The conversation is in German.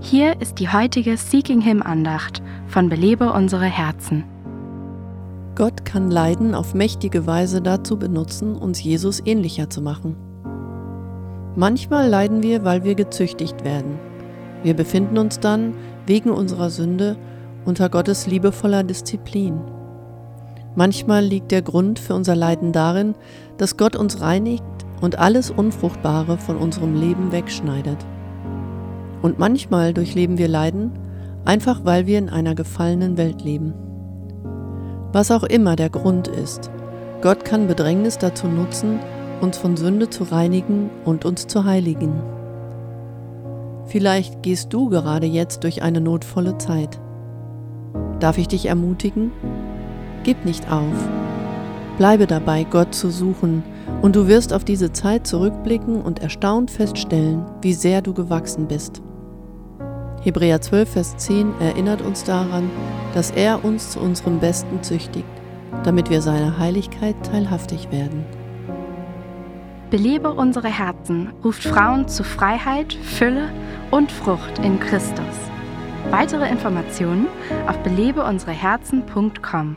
Hier ist die heutige Seeking Him Andacht von Belebe unsere Herzen. Gott kann Leiden auf mächtige Weise dazu benutzen, uns Jesus ähnlicher zu machen. Manchmal leiden wir, weil wir gezüchtigt werden. Wir befinden uns dann, wegen unserer Sünde, unter Gottes liebevoller Disziplin. Manchmal liegt der Grund für unser Leiden darin, dass Gott uns reinigt und alles Unfruchtbare von unserem Leben wegschneidet. Und manchmal durchleben wir Leiden, einfach weil wir in einer gefallenen Welt leben. Was auch immer der Grund ist, Gott kann Bedrängnis dazu nutzen, uns von Sünde zu reinigen und uns zu heiligen. Vielleicht gehst du gerade jetzt durch eine notvolle Zeit. Darf ich dich ermutigen? Gib nicht auf. Bleibe dabei, Gott zu suchen, und du wirst auf diese Zeit zurückblicken und erstaunt feststellen, wie sehr du gewachsen bist. Hebräer 12, Vers 10 erinnert uns daran, dass er uns zu unserem Besten züchtigt, damit wir seiner Heiligkeit teilhaftig werden. Belebe unsere Herzen ruft Frauen zu Freiheit, Fülle und Frucht in Christus. Weitere Informationen auf belebeunsereherzen.com.